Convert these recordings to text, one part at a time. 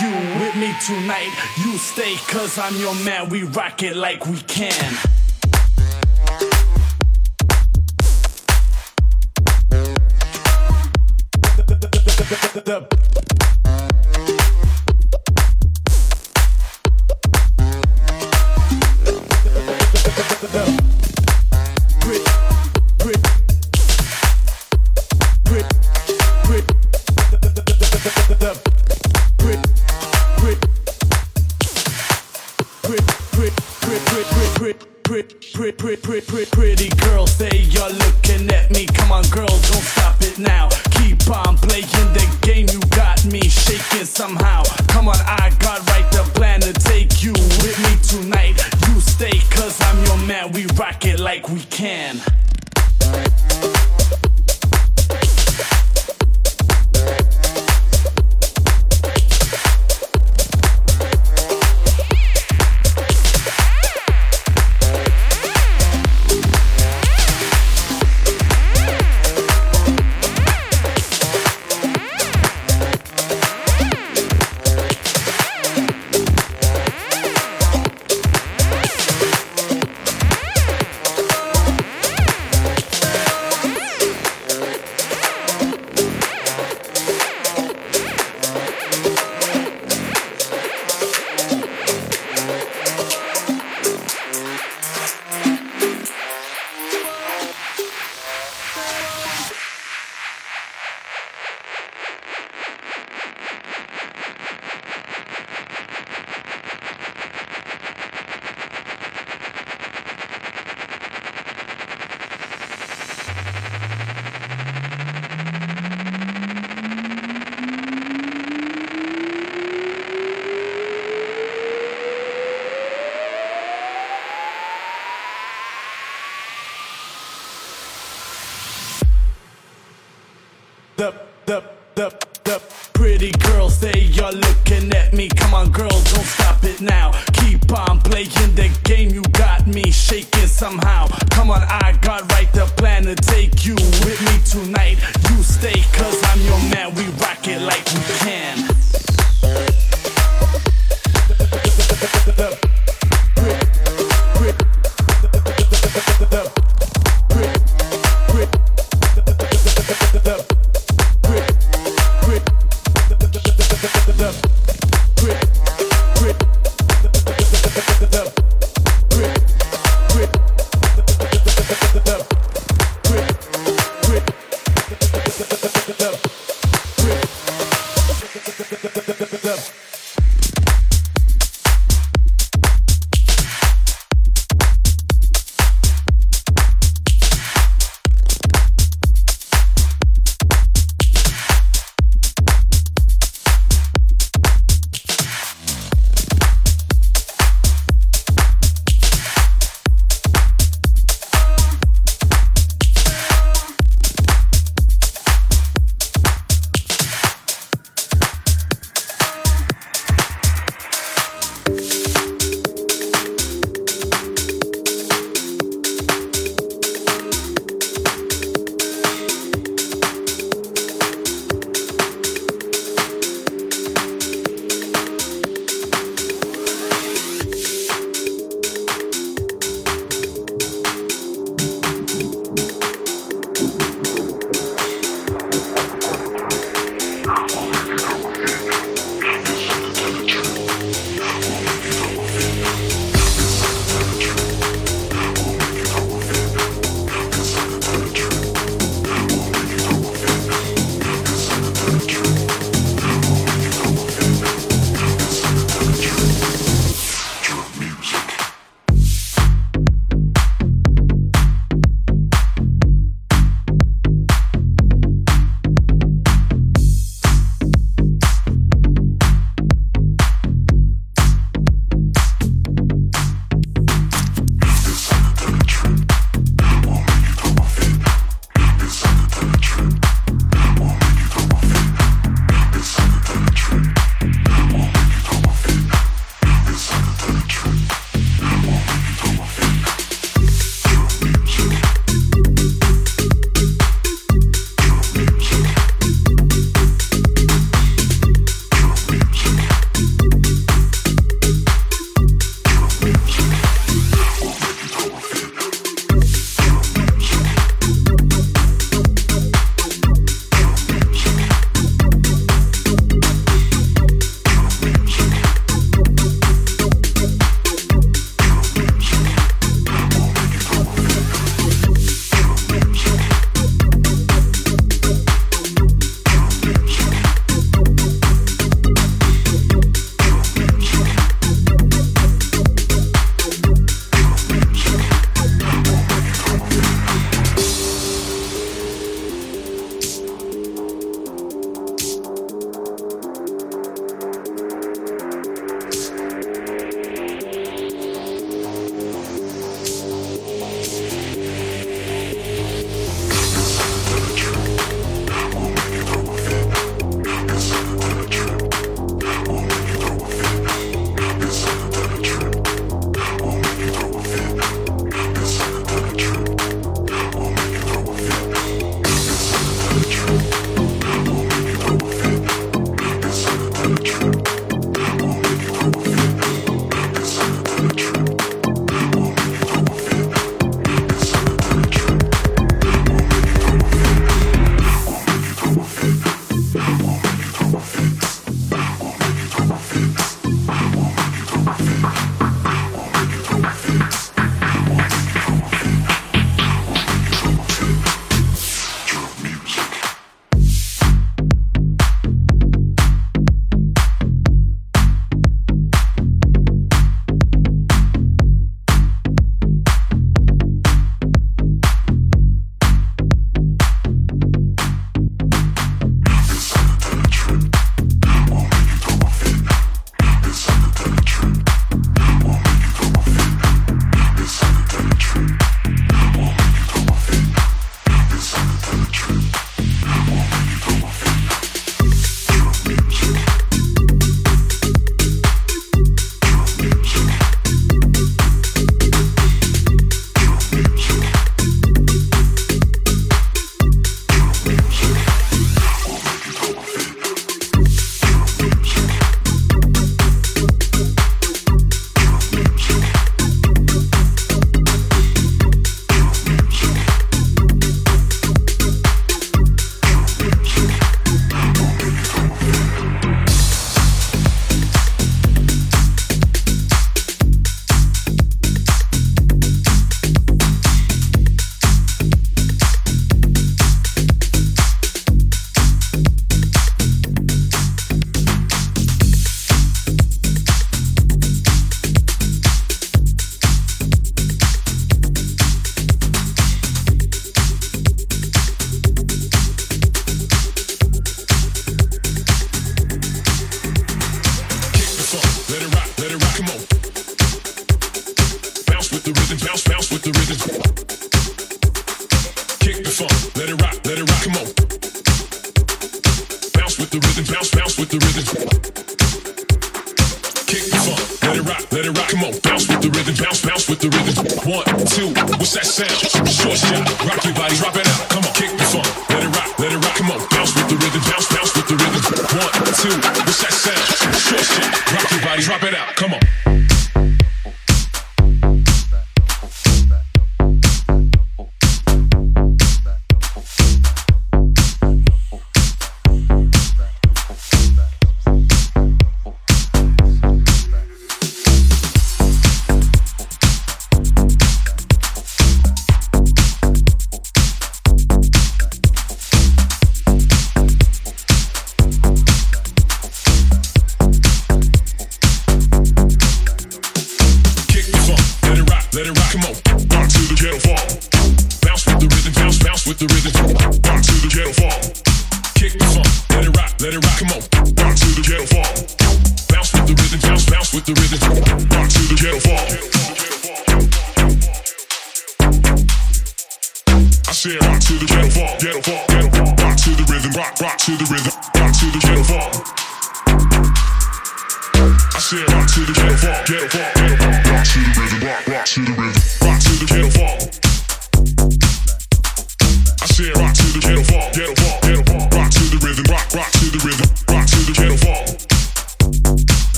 you with me tonight. You stay, cause I'm your man. We rock it like we can. like we can.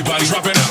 Everybody dropping out.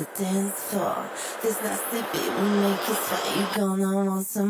the dance floor. This nasty beat will make you sweat. You gonna want some